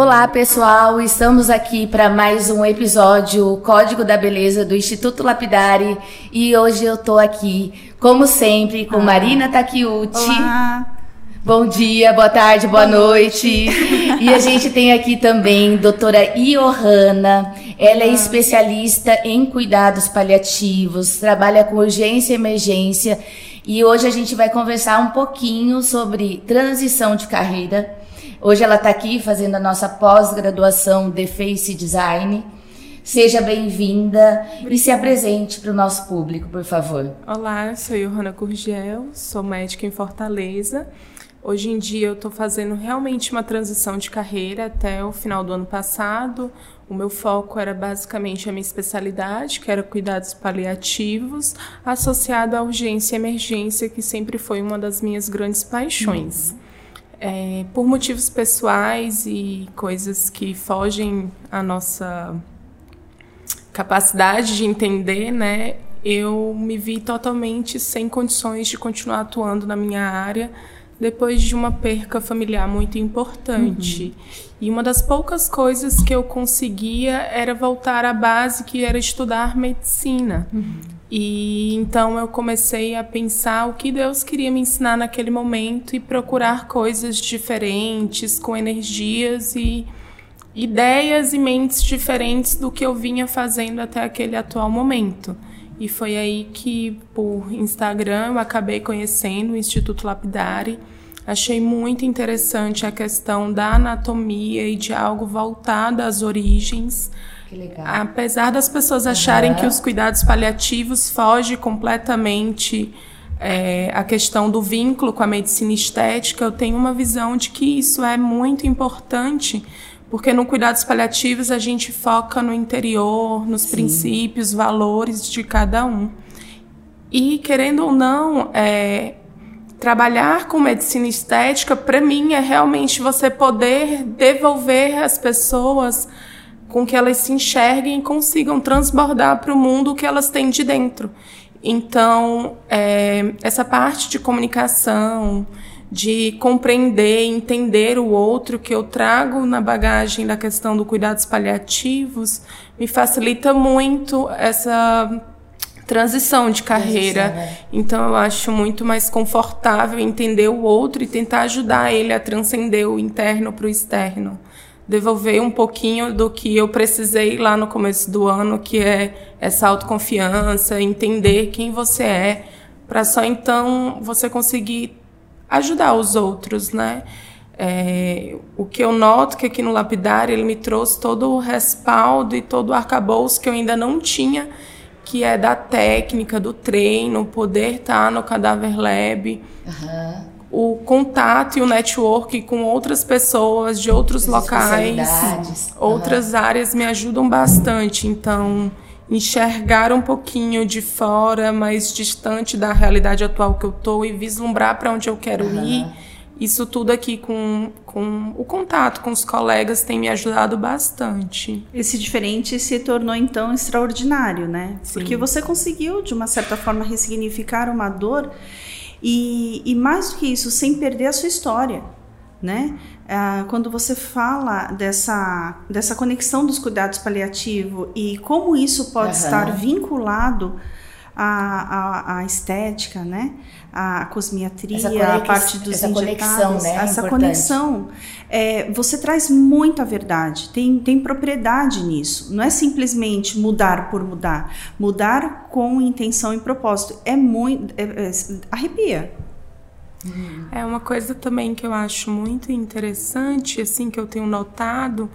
Olá, pessoal. Estamos aqui para mais um episódio Código da Beleza do Instituto Lapidari e hoje eu tô aqui, como sempre, com ah. Marina Takiuti. Olá. Bom dia, boa tarde, boa, boa noite. noite. e a gente tem aqui também doutora Iohanna. Ela é especialista em cuidados paliativos, trabalha com urgência e emergência. E hoje a gente vai conversar um pouquinho sobre transição de carreira Hoje ela está aqui fazendo a nossa pós-graduação de Face Design. Seja bem-vinda e se apresente para o nosso público, por favor. Olá, sou Johanna Curgel, sou médica em Fortaleza. Hoje em dia eu estou fazendo realmente uma transição de carreira até o final do ano passado. O meu foco era basicamente a minha especialidade, que era cuidados paliativos, associado à urgência e emergência, que sempre foi uma das minhas grandes paixões. É, por motivos pessoais e coisas que fogem à nossa capacidade de entender, né, eu me vi totalmente sem condições de continuar atuando na minha área depois de uma perca familiar muito importante. Uhum. E uma das poucas coisas que eu conseguia era voltar à base, que era estudar medicina. Uhum. E então eu comecei a pensar o que Deus queria me ensinar naquele momento e procurar coisas diferentes, com energias e ideias e mentes diferentes do que eu vinha fazendo até aquele atual momento. E foi aí que, por Instagram, eu acabei conhecendo o Instituto Lapidari. Achei muito interessante a questão da anatomia e de algo voltado às origens que legal. Apesar das pessoas acharem uhum. que os cuidados paliativos fogem completamente é, a questão do vínculo com a medicina estética, eu tenho uma visão de que isso é muito importante, porque no cuidados paliativos a gente foca no interior, nos Sim. princípios, valores de cada um. E, querendo ou não, é, trabalhar com medicina estética, para mim, é realmente você poder devolver às pessoas com que elas se enxerguem e consigam transbordar para o mundo o que elas têm de dentro. Então, é, essa parte de comunicação, de compreender, entender o outro que eu trago na bagagem da questão do cuidados paliativos, me facilita muito essa transição de carreira. Transição, né? Então eu acho muito mais confortável entender o outro e tentar ajudar ele a transcender o interno para o externo devolver um pouquinho do que eu precisei lá no começo do ano, que é essa autoconfiança, entender quem você é, para só então você conseguir ajudar os outros, né? É, o que eu noto que aqui no Lapidar ele me trouxe todo o respaldo e todo o arcabouço que eu ainda não tinha, que é da técnica, do treino, poder estar no Cadáver Lab. Uhum o contato e o network com outras pessoas de outros locais, outras uhum. áreas me ajudam bastante. Então, enxergar um pouquinho de fora, mais distante da realidade atual que eu tô e vislumbrar para onde eu quero uhum. ir. Isso tudo aqui com, com o contato com os colegas tem me ajudado bastante. Esse diferente se tornou então extraordinário, né? Sim. Porque você conseguiu, de uma certa forma, ressignificar uma dor e, e mais do que isso, sem perder a sua história. Né? Ah, quando você fala dessa, dessa conexão dos cuidados paliativos e como isso pode uhum. estar vinculado à, à, à estética, né? A cosmiatria, a parte dos essa conexão, né? essa Importante. conexão, é, você traz muita verdade, tem, tem propriedade nisso. Não é simplesmente mudar por mudar, mudar com intenção e propósito. É muito, é, é, arrepia. É uma coisa também que eu acho muito interessante, assim que eu tenho notado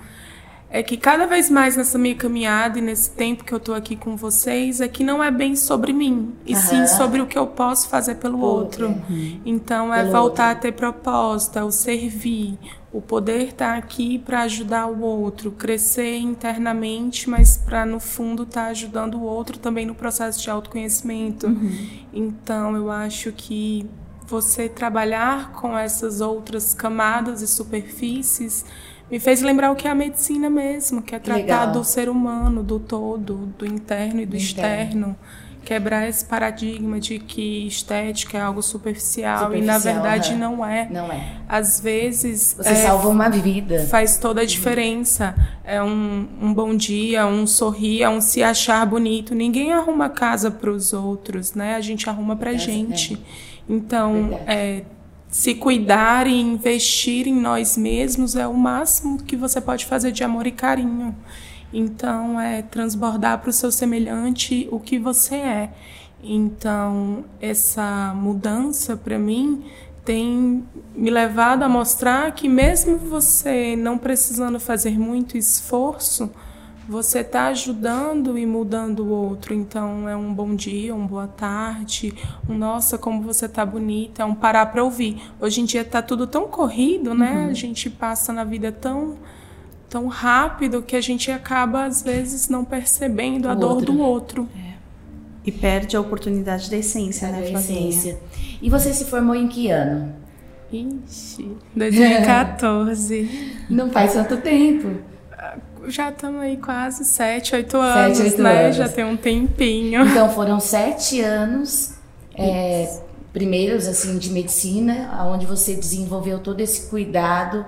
é que cada vez mais nessa minha caminhada e nesse tempo que eu tô aqui com vocês, é que não é bem sobre mim, e uhum. sim sobre o que eu posso fazer pelo outro. Uhum. Então é pelo voltar outro. a ter proposta, o servir, o poder estar tá aqui para ajudar o outro, crescer internamente, mas para no fundo estar tá ajudando o outro também no processo de autoconhecimento. Uhum. Então eu acho que você trabalhar com essas outras camadas e superfícies me fez lembrar o que é a medicina mesmo, que é tratar Legal. do ser humano, do todo, do interno e do, externo. quebrar esse paradigma de que estética é algo superficial, Superficial, e na verdade não é. Não é. Às vezes Você é, salva uma vida. faz toda a diferença. É um, um bom dia, um sorrir, é um se achar bonito. Ninguém arruma casa para os outros, né? A gente arruma para gente. Então, Verdade. é, se cuidar e investir em nós mesmos é o máximo que você pode fazer de amor e carinho. Então, é transbordar para o seu semelhante o que você é. Então, essa mudança para mim tem me levado a mostrar que mesmo você não precisando fazer muito esforço, você está ajudando e mudando o outro. Então é um bom dia, uma boa tarde, um nossa, como você tá bonita, é um parar para ouvir. Hoje em dia tá tudo tão corrido, né? A gente passa na vida tão tão rápido que a gente acaba às vezes não percebendo a O dor outro. do outro. E perde a oportunidade da essência, né, da Flavinha? essência. E você se formou em que ano? Ixi, 2014. Não faz tanto tempo. Já estamos aí quase sete, oito anos, oito né? anos. Já tem um tempinho. Então foram sete anos é, primeiros assim de medicina, onde você desenvolveu todo esse cuidado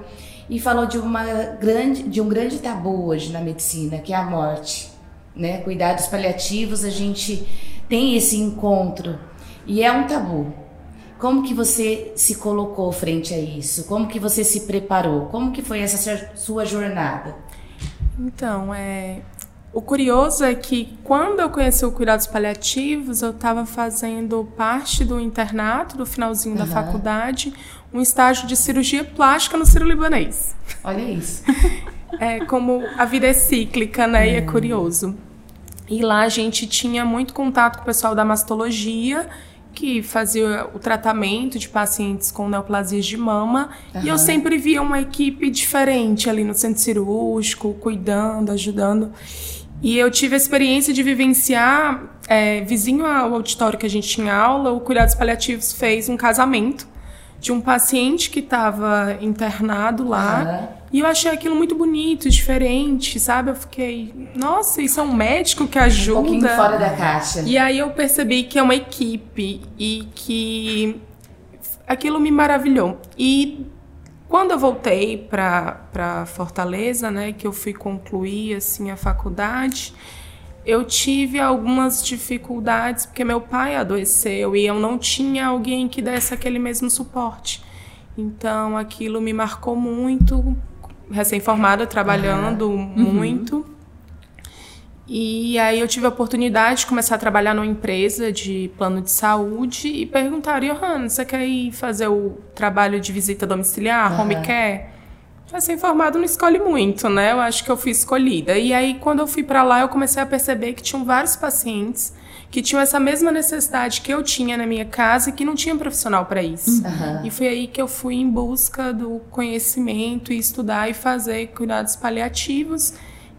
e falou de uma grande, de um grande tabu hoje na medicina, que é a morte, né? Cuidados paliativos, a gente tem esse encontro e é um tabu. Como que você se colocou frente a isso? Como que você se preparou? Como que foi essa sua jornada? Então, é, o curioso é que quando eu conheci o cuidados paliativos, eu estava fazendo parte do internato, do finalzinho da Aham. faculdade, um estágio de cirurgia plástica no Ciro Libanês. Olha isso. É como a vida é cíclica, né? E é curioso. E lá a gente tinha muito contato com o pessoal da mastologia, que fazia o tratamento de pacientes com neoplasias de mama. E eu sempre via uma equipe diferente ali no centro cirúrgico, cuidando, ajudando. E eu tive a experiência de vivenciar, é, vizinho ao auditório que a gente tinha aula, o Cuidados Paliativos fez um casamento de um paciente que estava internado lá. Aham. E eu achei aquilo muito bonito, diferente, sabe? Eu fiquei, nossa, isso é um médico que Um pouquinho ajuda. fora da caixa. E aí eu percebi que é uma equipe e que aquilo me maravilhou. E quando eu voltei para Fortaleza, né, que eu fui concluir assim a faculdade, eu tive algumas dificuldades porque meu pai adoeceu e eu não tinha alguém que desse aquele mesmo suporte. Então aquilo me marcou muito, recém-formada, trabalhando muito. E aí eu tive a oportunidade de começar a trabalhar numa empresa de plano de saúde e perguntaram, Johanna, você quer ir fazer o trabalho de visita domiciliar, Aham. home care? Recém-formado não escolhe muito, né? Eu acho que eu fui escolhida. E aí, quando eu fui para lá, eu comecei a perceber que tinham vários pacientes que tinham essa mesma necessidade que eu tinha na minha casa e que não tinha profissional para isso. Aham. E foi aí que eu fui em busca do conhecimento e estudar e fazer cuidados paliativos,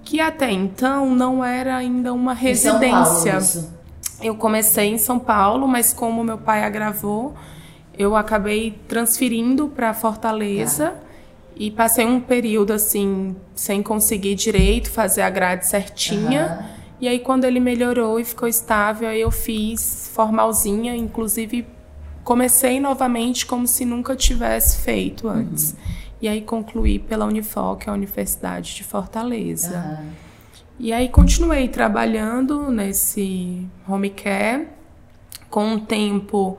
que até então não era ainda uma Em São Paulo, residência. Eu comecei em São Paulo, mas como meu pai agravou, eu acabei transferindo para Fortaleza e passei um período assim sem conseguir direito fazer a grade certinha. Aham. E aí quando ele melhorou e ficou estável, aí eu fiz formalzinha, inclusive comecei novamente como se nunca tivesse feito antes. E aí concluí pela Unifor, que é a Universidade de Fortaleza. Aham. E aí continuei trabalhando nesse home care. Com o tempo,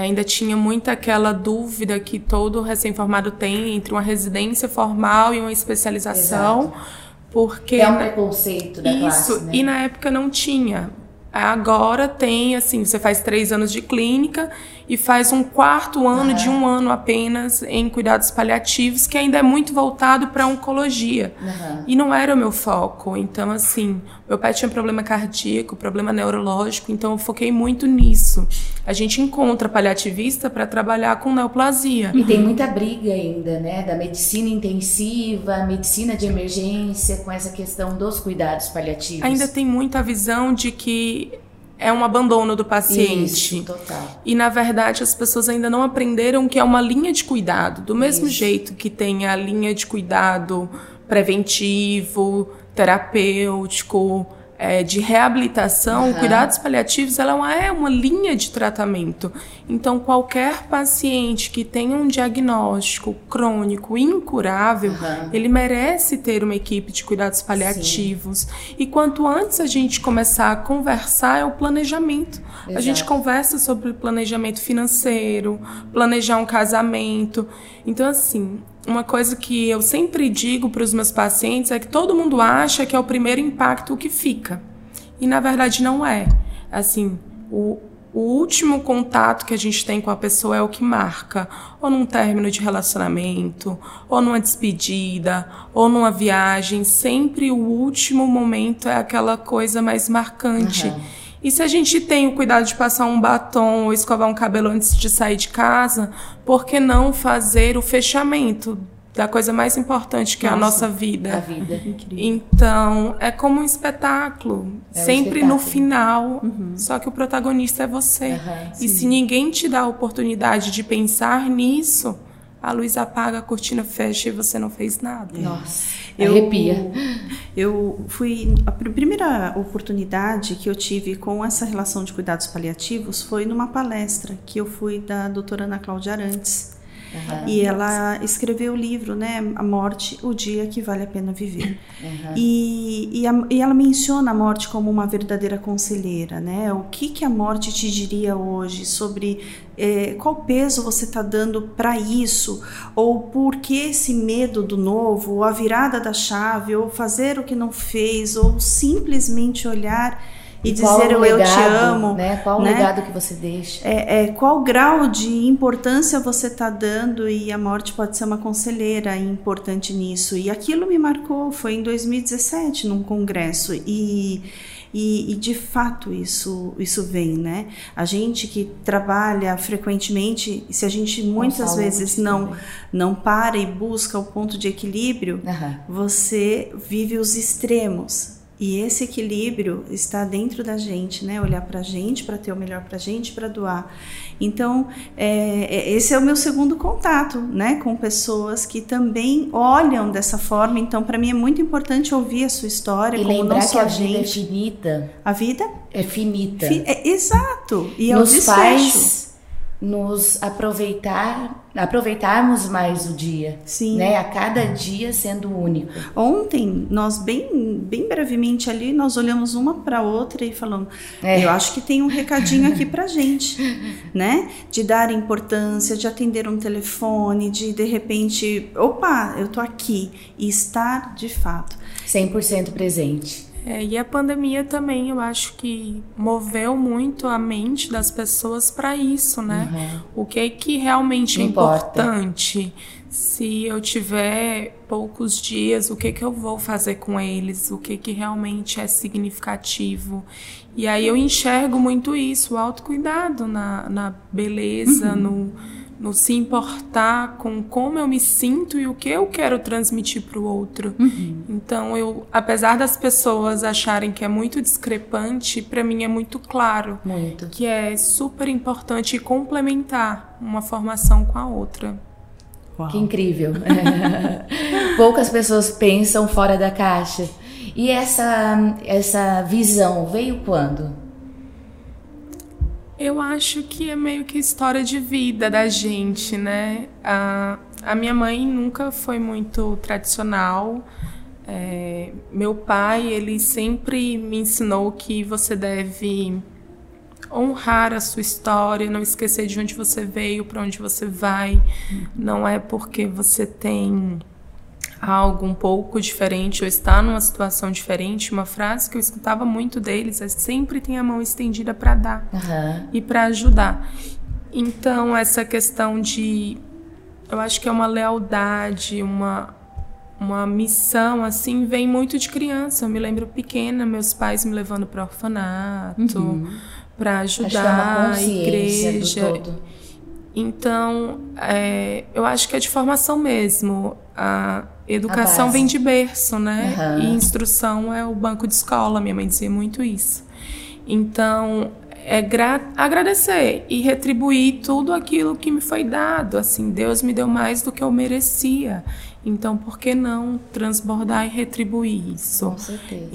ainda tinha muita aquela dúvida que todo recém-formado tem entre uma residência formal e uma especialização. Porque É um preconceito da isso, classe, né? e na época não tinha. Agora tem, assim, você faz três anos de clínica e faz um quarto ano de um ano apenas em cuidados paliativos, que ainda é muito voltado para oncologia. Aham. E não era o meu foco. Então, assim, meu pai tinha problema cardíaco, problema neurológico, então eu foquei muito nisso. A gente encontra paliativista para trabalhar com neoplasia. E tem muita briga ainda, né? Da medicina intensiva, medicina de emergência, com essa questão dos cuidados paliativos. Ainda tem muita visão de que é um abandono do paciente. Isso, total. E na verdade as pessoas ainda não aprenderam que é uma linha de cuidado. Do mesmo Isso. jeito que tem a linha de cuidado preventivo, terapêutico, é, de reabilitação, uhum. cuidados paliativos, ela é uma linha de tratamento. Então, qualquer paciente que tenha um diagnóstico crônico incurável, uhum. ele merece ter uma equipe de cuidados paliativos. Sim. E quanto antes a gente começar a conversar, é o planejamento. Exato. A gente conversa sobre planejamento financeiro, planejar um casamento. Então, assim, uma coisa que eu sempre digo para os meus pacientes é que todo mundo acha que é o primeiro impacto que fica. E na verdade não é. Assim, o, o último contato que a gente tem com a pessoa é o que marca, ou num término de relacionamento, ou numa despedida, ou numa viagem. Sempre o último momento é aquela coisa mais marcante. Uhum. E se a gente tem o cuidado de passar um batom ou escovar um cabelo antes de sair de casa, por que não fazer o fechamento da coisa mais importante que nossa, é a nossa vida. A vida. Então, é como um espetáculo. É sempre um espetáculo. no final. Uhum. Só que o protagonista é você. Uhum, e se ninguém te dá a oportunidade de pensar nisso, a luz apaga, a cortina fecha e você não fez nada. Nossa, eu, arrepia. Eu fui. A primeira oportunidade que eu tive com essa relação de cuidados paliativos foi numa palestra que eu fui da doutora Ana Cláudia Arantes. Uhum. E ela escreveu o livro, né? A Morte, o Dia que Vale a Pena Viver. Uhum. E, e, a, e, ela menciona a morte como uma verdadeira conselheira, né? O que, que a morte te diria hoje sobre é, qual peso você está dando para isso? Ou por que esse medo do novo? Ou a virada da chave? Ou fazer o que não fez? Ou simplesmente olhar e, e dizer eu, legado, eu te amo. Né? Qual né? o legado que você deixa? É, é qual grau de importância você está dando e a morte pode ser uma conselheira importante nisso. E aquilo me marcou, foi em 2017 num congresso e e, e, de fato isso isso vem, né? A gente que trabalha frequentemente, se a gente muitas vezes não não para e busca o ponto de equilíbrio, uhum. você vive os extremos. E esse equilíbrio está dentro da gente, né? Olhar para a gente, para ter o melhor para a gente, para doar. Então, é, é, esse é o meu segundo contato, né? Com pessoas que também olham dessa forma. Então, para mim é muito importante ouvir a sua história. E como lembrar não só que a, a gente. vida é finita. A vida? É finita. Fi, é, exato. E é Nos o faz nos aproveitar, aproveitarmos mais o dia, Sim. né? A cada dia sendo único. Ontem nós bem, bem brevemente ali nós olhamos uma para outra e falamos, é. eu acho que tem um recadinho aqui para gente, né? De dar importância, de atender um telefone, de de repente, opa, eu tô aqui e estar de fato 100% presente. É, e a pandemia também, eu acho que moveu muito a mente das pessoas para isso, né? Uhum. O que é que realmente é importante? Se eu tiver poucos dias, o que é que eu vou fazer com eles? O que é que realmente é significativo? E aí eu enxergo muito isso, o autocuidado na, na beleza, uhum. no no se importar com como eu me sinto e o que eu quero transmitir para o outro. Uhum. Então, eu, apesar das pessoas acharem que é muito discrepante, para mim é muito claro muito. que é super importante complementar uma formação com a outra. Uau. Que incrível! Poucas pessoas pensam fora da caixa. E essa essa visão veio quando? Eu acho que é meio que história de vida da gente, né? A, a minha mãe nunca foi muito tradicional. É, meu pai, ele sempre me ensinou que você deve honrar a sua história, não esquecer de onde você veio, para onde você vai. Não é porque você tem algo um pouco diferente ou está numa situação diferente, uma frase que eu escutava muito deles é sempre tem a mão estendida para dar uhum. e para ajudar. Então essa questão de eu acho que é uma lealdade, uma uma missão assim vem muito de criança. Eu me lembro pequena, meus pais me levando para orfanato, uhum. para ajudar a igreja. Então, é, eu acho que é de formação mesmo. A, Educação vem de berço, né? Uhum. E instrução é o banco de escola. Minha mãe dizia muito isso. Então, é agradecer e retribuir tudo aquilo que me foi dado. Assim, Deus me deu mais do que eu merecia. Então, por que não transbordar e retribuir isso? Com certeza.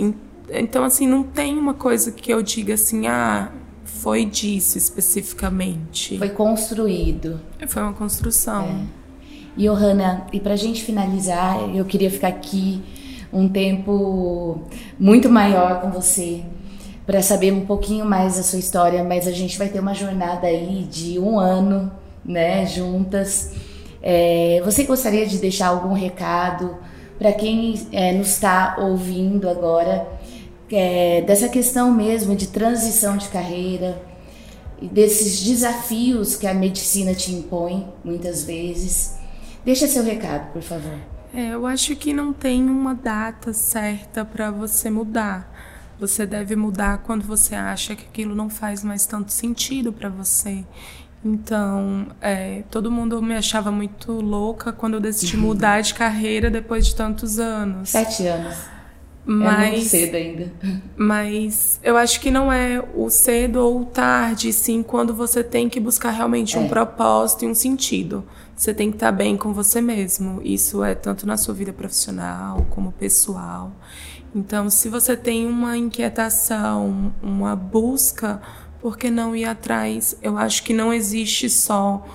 então, assim, não tem uma coisa que eu diga assim, ah, foi disso especificamente. Foi construído. Foi uma construção. É. E, Johanna, e pra gente finalizar, eu queria ficar aqui um tempo muito maior com você para saber um pouquinho mais da sua história, mas a gente vai ter uma jornada aí de um ano, né, juntas. É, você gostaria de deixar algum recado para quem é, nos está ouvindo agora é, dessa questão mesmo de transição de carreira desses desafios que a medicina te impõe muitas vezes? Deixa seu recado, por favor. É, eu acho que não tem uma data certa para você mudar. Você deve mudar quando você acha que aquilo não faz mais tanto sentido para você. Então, é, todo mundo me achava muito louca quando eu decidi uhum. mudar de carreira depois de tantos anos. Sete anos. Mas, é muito cedo ainda. Mas eu acho que não é o cedo ou o tarde, sim, quando você tem que buscar realmente é. um propósito e um sentido. Você tem que estar bem com você mesmo. Isso é tanto na sua vida profissional como pessoal. Então, se você tem uma inquietação, uma busca, por que não ir atrás? Eu acho que não existe só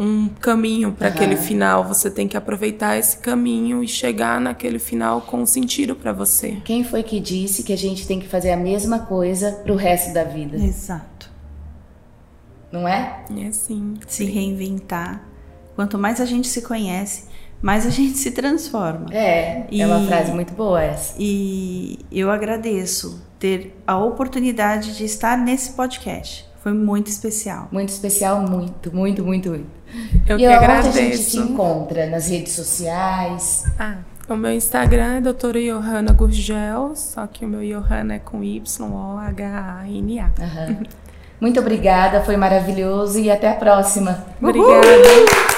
um caminho para uhum. aquele final. Você tem que aproveitar esse caminho e chegar naquele final com sentido para você. Quem foi que disse que a gente tem que fazer a mesma coisa para o resto da vida? Exato. Não é? É sim. Se reinventar. Quanto mais a gente se conhece, mais a gente se transforma. É, e, é uma frase muito boa essa. E eu agradeço ter a oportunidade de estar nesse podcast. Foi muito especial. Muito especial, muito, muito, muito, muito. Eu e que agradeço. onde a gente se encontra? Nas redes sociais? Ah, o meu Instagram é doutora Johanna Gurgel, só que o meu Johanna é com Y-O-H-A-N-A. Uhum. Muito obrigada, foi maravilhoso e até a próxima. Obrigada.